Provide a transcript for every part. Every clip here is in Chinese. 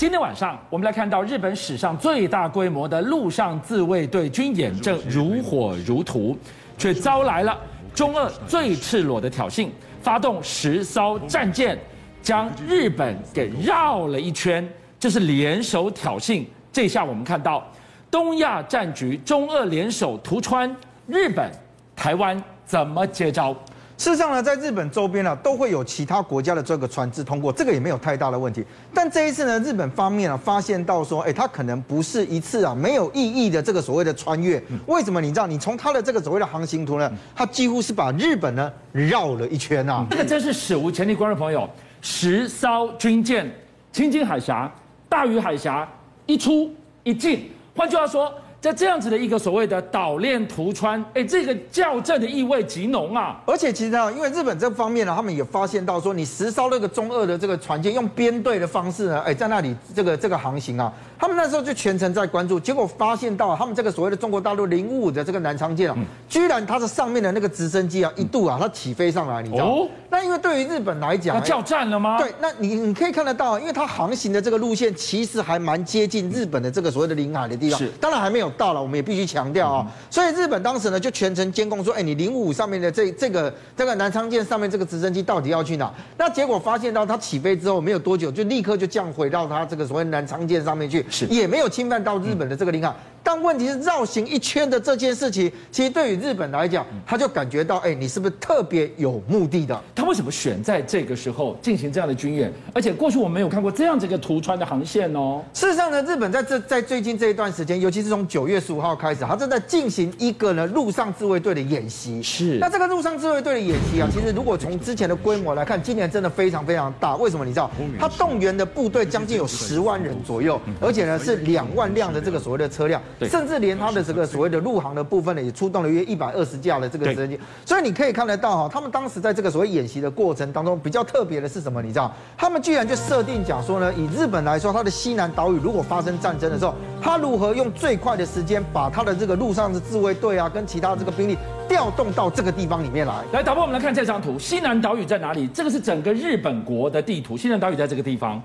今天晚上，我们来看到日本史上最大规模的陆上自卫队军演正如火如荼，却遭来了中俄最赤裸的挑衅，发动十艘战舰将日本给绕了一圈，这是联手挑衅。这下我们看到东亚战局，中俄联手突穿日本、台湾，怎么接招？事实上呢，在日本周边呢，都会有其他国家的这个船只通过，这个也没有太大的问题。但这一次呢，日本方面啊，发现到说，哎，它可能不是一次啊没有意义的这个所谓的穿越。为什么？你知道，你从它的这个所谓的航行图呢，它几乎是把日本呢绕了一圈啊。这个真是史无前例，观众朋友，十艘军舰，青津海峡、大隅海峡一出一进，换句话说。在这样子的一个所谓的岛链图穿，哎，这个校正的意味极浓啊！而且其实呢，因为日本这方面呢，他们也发现到说，你实烧那个中二的这个船舰用编队的方式呢，哎，在那里这个这个航行啊，他们那时候就全程在关注，结果发现到他们这个所谓的中国大陆零五五的这个南昌舰啊，居然它的上面的那个直升机啊，一度啊，它起飞上来，你知道？哦、那因为对于日本来讲，它叫战了吗？对，那你你可以看得到，因为它航行的这个路线其实还蛮接近日本的这个所谓的领海的地方，是，当然还没有。到了，我们也必须强调啊，所以日本当时呢就全程监控说，哎，你零五五上面的这这个这个南昌舰上面这个直升机到底要去哪？那结果发现到它起飞之后没有多久，就立刻就降回到它这个所谓南昌舰上面去，是也没有侵犯到日本的这个领海。但问题是绕行一圈的这件事情，其实对于日本来讲，他就感觉到，哎，你是不是特别有目的的？他为什么选在这个时候进行这样的军演？而且过去我们没有看过这样子一个图川的航线哦。事实上呢，日本在这在最近这一段时间，尤其是从九月十五号开始，他正在进行一个呢陆上自卫队的演习。是。那这个陆上自卫队的演习啊，其实如果从之前的规模来看，今年真的非常非常大。为什么？你知道，他动员的部队将近有十万人左右，而且呢是两万辆的这个所谓的车辆，甚至连他。的这个所谓的陆航的部分呢，也出动了约一百二十架的这个直升机，所以你可以看得到哈，他们当时在这个所谓演习的过程当中，比较特别的是什么？你知道，他们居然就设定讲说呢，以日本来说，它的西南岛屿如果发生战争的时候，他如何用最快的时间把他的这个陆上的自卫队啊，跟其他这个兵力调动到这个地方里面来。来，导播，我们来看这张图，西南岛屿在哪里？这个是整个日本国的地图，西南岛屿在这个地方。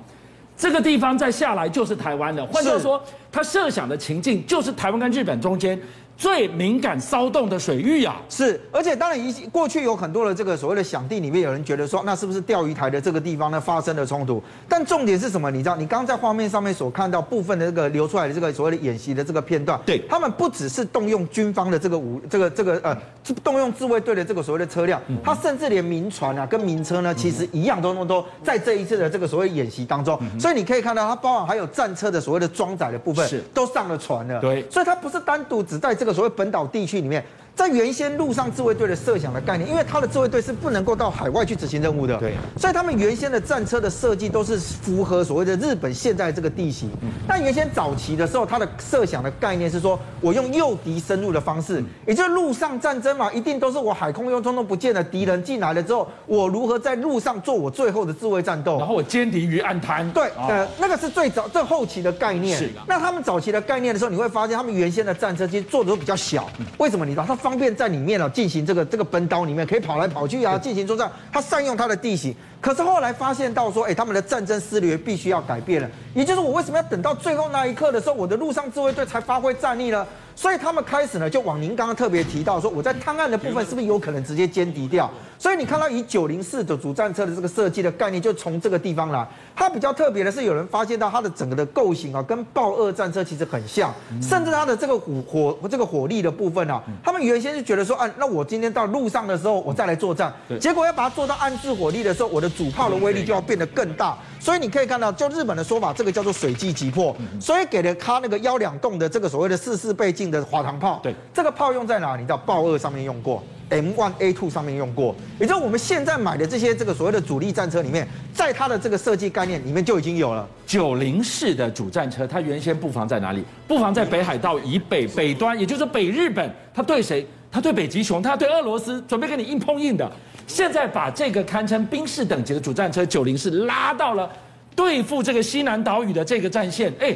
这个地方再下来就是台湾了。换句话说，他设想的情境就是台湾跟日本中间。最敏感骚动的水域啊，是，而且当然一过去有很多的这个所谓的响地里面，有人觉得说，那是不是钓鱼台的这个地方呢发生了冲突？但重点是什么？你知道，你刚刚在画面上面所看到部分的这个流出来的这个所谓的演习的这个片段，对，他们不只是动用军方的这个武，这个这个呃，动用自卫队的这个所谓的车辆，他甚至连民船啊跟民车呢，其实一样都都都在这一次的这个所谓演习当中，所以你可以看到，它包含还有战车的所谓的装载的部分，是。都上了船了，对，所以它不是单独只在这这个所谓本岛地区里面。在原先陆上自卫队的设想的概念，因为他的自卫队是不能够到海外去执行任务的，对，所以他们原先的战车的设计都是符合所谓的日本现在这个地形。但原先早期的时候，他的设想的概念是说，我用诱敌深入的方式，也就是陆上战争嘛，一定都是我海空又通通不见了，敌人进来了之后，我如何在陆上做我最后的自卫战斗，然后我歼敌于岸滩。对，呃，那个是最早最后期的概念。是。那他们早期的概念的时候，你会发现他们原先的战车其实做的都比较小。为什么？你知道，它方便在里面了进行这个这个奔刀里面可以跑来跑去啊，进行作战，他善用他的地形。可是后来发现到说，哎，他们的战争思维必须要改变了。也就是我为什么要等到最后那一刻的时候，我的陆上自卫队才发挥战力呢？所以他们开始呢，就往您刚刚特别提到说，我在滩岸的部分是不是有可能直接歼敌掉？所以你看到以九零四的主战车的这个设计的概念，就从这个地方来。它比较特别的是，有人发现到它的整个的构型啊，跟豹二战车其实很像，甚至它的这个火火这个火力的部分啊，他们原先就觉得说，啊，那我今天到路上的时候，我再来作战。结果要把它做到岸置火力的时候，我的主炮的威力就要变得更大。所以你可以看到，就日本的说法，这个叫做水击击破，所以给了他那个幺两洞的这个所谓的四四倍镜的滑膛炮。对，这个炮用在哪里？你知道豹二上面用过。M1A2 上面用过，也就是我们现在买的这些这个所谓的主力战车里面，在它的这个设计概念里面就已经有了九零式的主战车。它原先布防在哪里？布防在北海道以北北端，也就是北日本。它对谁？它对北极熊，它对俄罗斯，准备跟你硬碰硬的。现在把这个堪称兵士等级的主战车九零式拉到了对付这个西南岛屿的这个战线，哎。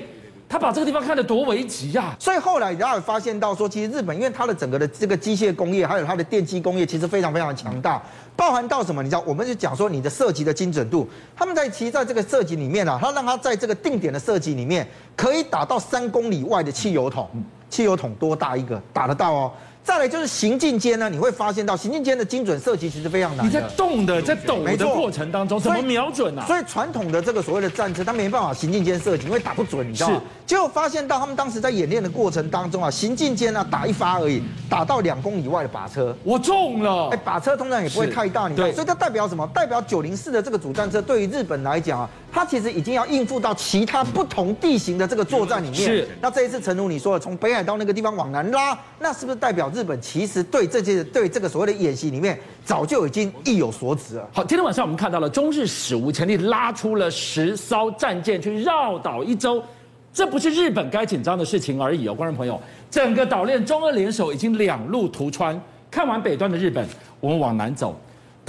他把这个地方看得多危急呀！所以后来然后发现到说，其实日本因为它的整个的这个机械工业，还有它的电机工业，其实非常非常强大，包含到什么？你知道，我们就讲说你的射击的精准度，他们在其实在这个射击里面啊，他让它在这个定点的射击里面，可以打到三公里外的汽油桶，汽油桶多大一个？打得到哦。再来就是行进间呢，你会发现到行进间的精准射击其实非常难。你在动的，在抖的过程当中，怎么瞄准啊？所以传统的这个所谓的战车，它没办法行进间射击，因为打不准，你知道吗？结果发现到他们当时在演练的过程当中啊，行进间呢打一发而已，打到两公里外的靶车，我中了。哎，靶车通常也不会太大，你知道，所以它代表什么？代表九零四的这个主战车对于日本来讲啊。它其实已经要应付到其他不同地形的这个作战里面。是。那这一次，诚如你说的，从北海道那个地方往南拉，那是不是代表日本其实对这些对这个所谓的演习里面，早就已经意有所指了？好，今天晚上我们看到了中日史无前例拉出了十艘战舰去绕岛一周，这不是日本该紧张的事情而已哦，观众朋友，整个岛链中俄联手已经两路突穿，看完北端的日本，我们往南走。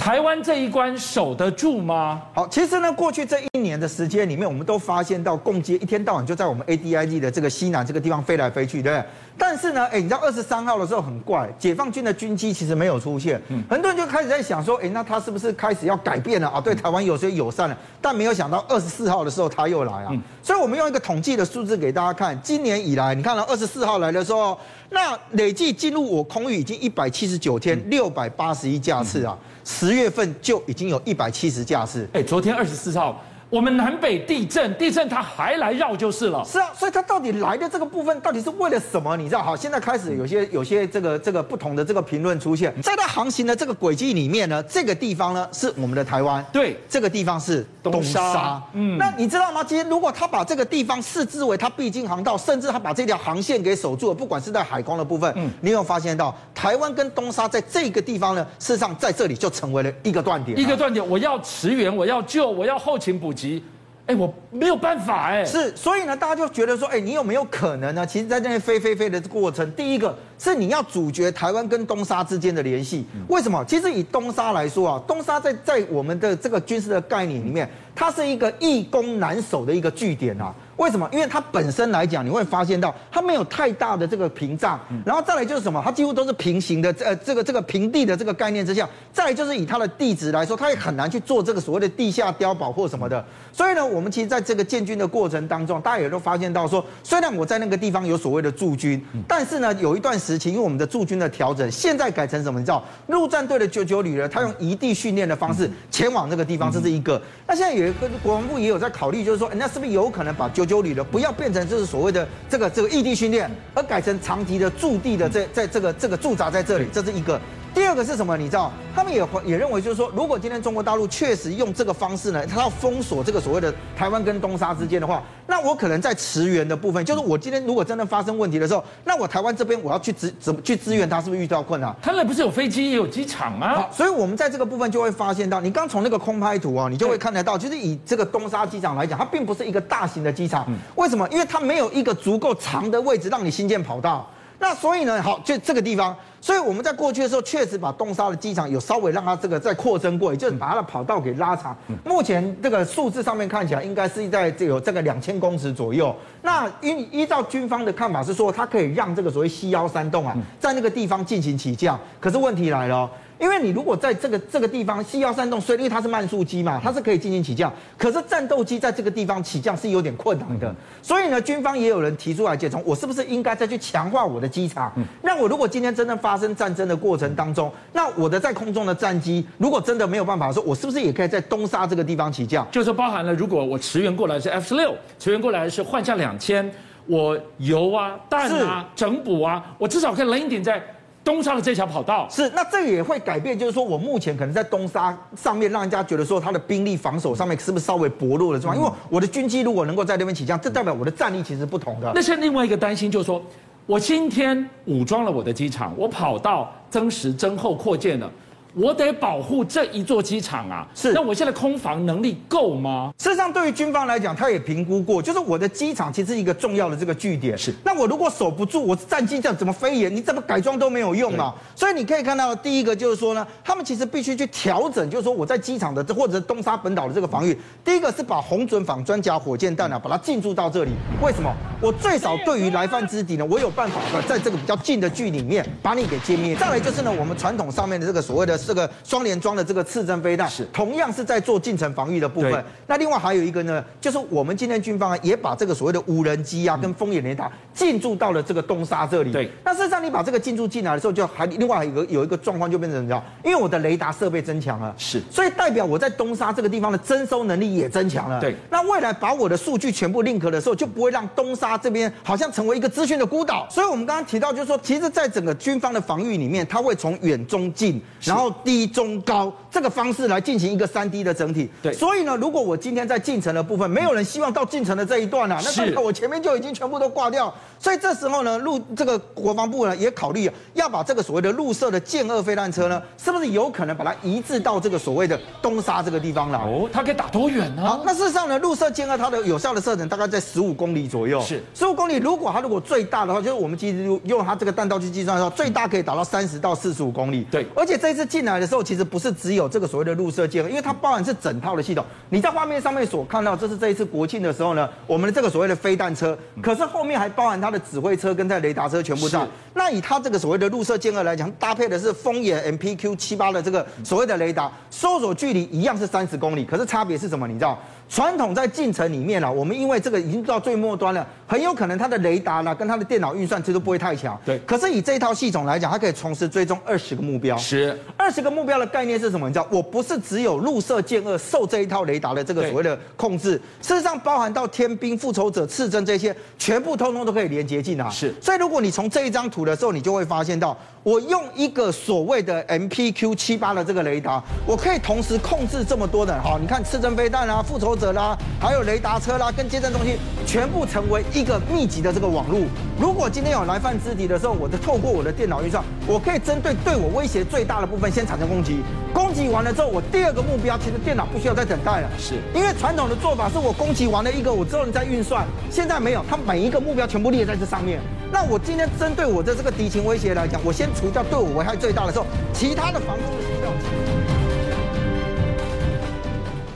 台湾这一关守得住吗？好，其实呢，过去这一年的时间里面，我们都发现到共机一天到晚就在我们 ADIZ 的这个西南这个地方飞来飞去，对不对？但是呢，哎，你知道二十三号的时候很怪，解放军的军机其实没有出现，嗯，很多人就开始在想说，哎，那他是不是开始要改变了啊？对台湾有些友善了，但没有想到二十四号的时候他又来啊。所以我们用一个统计的数字给大家看，今年以来，你看到二十四号来的时候，那累计进入我空域已经一百七十九天，六百八十一架次啊。十月份就已经有一百七十架次，哎，昨天二十四号，我们南北地震，地震它还来绕就是了。是啊，所以它到底来的这个部分到底是为了什么？你知道？好，现在开始有些有些这个这个不同的这个评论出现，在它航行的这个轨迹里面呢，这个地方呢是我们的台湾，对，这个地方是东沙。嗯，那你知道吗？今天如果他把这个地方视之为他必经航道，甚至他把这条航线给守住了，不管是在海空的部分，嗯，你有没有发现到台湾跟东沙在这个地方呢？事实上在这里就成为了一个断点，一个断点。我要驰援，我要救，我要后勤补给。哎，我没有办法哎，是，所以呢，大家就觉得说，哎，你有没有可能呢？其实，在那边飞飞飞的过程，第一个是你要阻绝台湾跟东沙之间的联系。为什么？其实以东沙来说啊，东沙在在我们的这个军事的概念里面，它是一个易攻难守的一个据点啊。为什么？因为它本身来讲，你会发现到它没有太大的这个屏障，然后再来就是什么？它几乎都是平行的，呃，这个这个平地的这个概念之下，再来就是以它的地址来说，它也很难去做这个所谓的地下碉堡或什么的。所以呢，我们其实在这个建军的过程当中，大家也都发现到说，虽然我在那个地方有所谓的驻军，但是呢，有一段时期因为我们的驻军的调整，现在改成什么？你知道，陆战队的九九旅呢，他用移地训练的方式前往这个地方，这是一个。那现在有一个国防部也有在考虑，就是说，那是不是有可能把九九旅了不要变成就是所谓的这个这个异地训练，而改成长期的驻地的在在这个这个驻扎在这里，这是一个。第二个是什么？你知道，他们也也认为，就是说，如果今天中国大陆确实用这个方式呢，他要封锁这个所谓的台湾跟东沙之间的话，那我可能在驰援的部分，就是我今天如果真的发生问题的时候，那我台湾这边我要去支怎么去支援他，是不是遇到困难？他那不是有飞机也有机场吗？好，所以我们在这个部分就会发现到，你刚从那个空拍图啊，你就会看得到，就是以这个东沙机场来讲，它并不是一个大型的机场。为什么？因为它没有一个足够长的位置让你新建跑道。那所以呢，好，就这个地方。所以我们在过去的时候，确实把东沙的机场有稍微让它这个再扩增过，也就是把它的跑道给拉长。目前这个数字上面看起来，应该是在这有这个两千公尺左右。那依依照军方的看法是说，它可以让这个所谓西幺三洞啊，在那个地方进行起降。可是问题来了。因为你如果在这个这个地方西幺三洞，虽然因为它是慢速机嘛，它是可以进行起降，可是战斗机在这个地方起降是有点困难的。所以呢，军方也有人提出来解从，我是不是应该再去强化我的机场？那我如果今天真的发生战争的过程当中，那我的在空中的战机如果真的没有办法说，我是不是也可以在东沙这个地方起降？就是包含了，如果我驰援过来是 F 十六，驰援过来是幻象两千，我油啊、弹啊、整补啊，我至少可以 landing 在。东沙的这条跑道是，那这也会改变，就是说我目前可能在东沙上面，让人家觉得说他的兵力防守上面是不是稍微薄弱了，是吧？因为我的军机如果能够在那边起降，这代表我的战力其实不同的。那现在另外一个担心就是说，我今天武装了我的机场，我跑道增实增厚扩建了，我得保护这一座机场啊。是，那我现在空防能力够吗？事实上，对于军方来讲，他也评估过，就是我的机场其实是一个重要的这个据点。是，那我如果守不住，我战机这样怎么飞也？你怎么改装都没有用嘛。所以你可以看到，第一个就是说呢，他们其实必须去调整，就是说我在机场的或者东沙本岛的这个防御。第一个是把红准仿装甲火箭弹啊，把它进驻到这里。为什么？我最少对于来犯之敌呢，我有办法在这个比较近的距离里面把你给歼灭。再来就是呢，我们传统上面的这个所谓的这个双联装的这个刺针飞弹，是同样是在做近程防御的部分。那另外还有一个呢，就是我们今天军方啊也把这个所谓的无人机啊跟风眼雷达进驻到了这个东沙这里。对。那事实上你把这个进驻进来的时候，就还另外还有一个有一个状况就变成什么样？因为我的雷达设备增强了，是，所以代表我在东沙这个地方的征收能力也增强了。对。那未来把我的数据全部 link 的时候，就不会让东沙这边好像成为一个资讯的孤岛。所以我们刚刚提到，就是说，其实在整个军方的防御里面，它会从远、中、近，然后低、中、高这个方式来进行一个三 D 的整体。对。所以呢，如果我今天在进程的部分，没有人希望到进程的这一段啊，那代表我前面就已经全部都挂掉。所以这时候呢，陆这个国防部呢也考虑要把这个所谓的陆射的歼二飞弹车呢，是不是有可能把它移至到这个所谓的东沙这个地方了？哦，它可以打多远呢？好，那事实上呢，陆射歼二它的有效的射程大概在十五公里左右。是，十五公里，如果它如果最大的话，就是我们其实用它这个弹道去计算的话，最大可以达到三十到四十五公里。对，而且这一次进来的时候，其实不是只有这个所谓的入射间隔，因为它包含是整套的系统。你在画面上面所看到，这是这一次国庆的时候呢，我们的这个所谓的飞弹车，可是后面还包含它的指挥车跟。在雷达车全部在，那以它这个所谓的入射间隔来讲，搭配的是风眼 MPQ 七八的这个所谓的雷达，搜索距离一样是三十公里，可是差别是什么？你知道？传统在进程里面啊，我们因为这个已经到最末端了，很有可能它的雷达呢跟它的电脑运算其实都不会太强。对。可是以这一套系统来讲，它可以同时追踪二十个目标。是。二十个目标的概念是什么？你知道？我不是只有陆射箭二受这一套雷达的这个所谓的控制，事实上包含到天兵、复仇者、刺针这些，全部通通都可以连接进来。是。所以如果你从这一张图的时候，你就会发现到，我用一个所谓的 MPQ 七八的这个雷达，我可以同时控制这么多的。哈，你看刺针飞弹啊，复仇者。啦，还有雷达车啦，跟接战中心全部成为一个密集的这个网络。如果今天有来犯之敌的时候，我就透过我的电脑运算，我可以针对对我威胁最大的部分先产生攻击。攻击完了之后，我第二个目标其实电脑不需要再等待了，是因为传统的做法是我攻击完了一个，我之后你再运算。现在没有，它每一个目标全部列在这上面。那我今天针对我的这个敌情威胁来讲，我先除掉对我危害最大的时候，其他的防空的需要。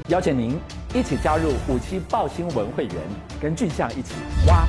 邀请您。一起加入五七报新闻会员，跟俊相一起挖。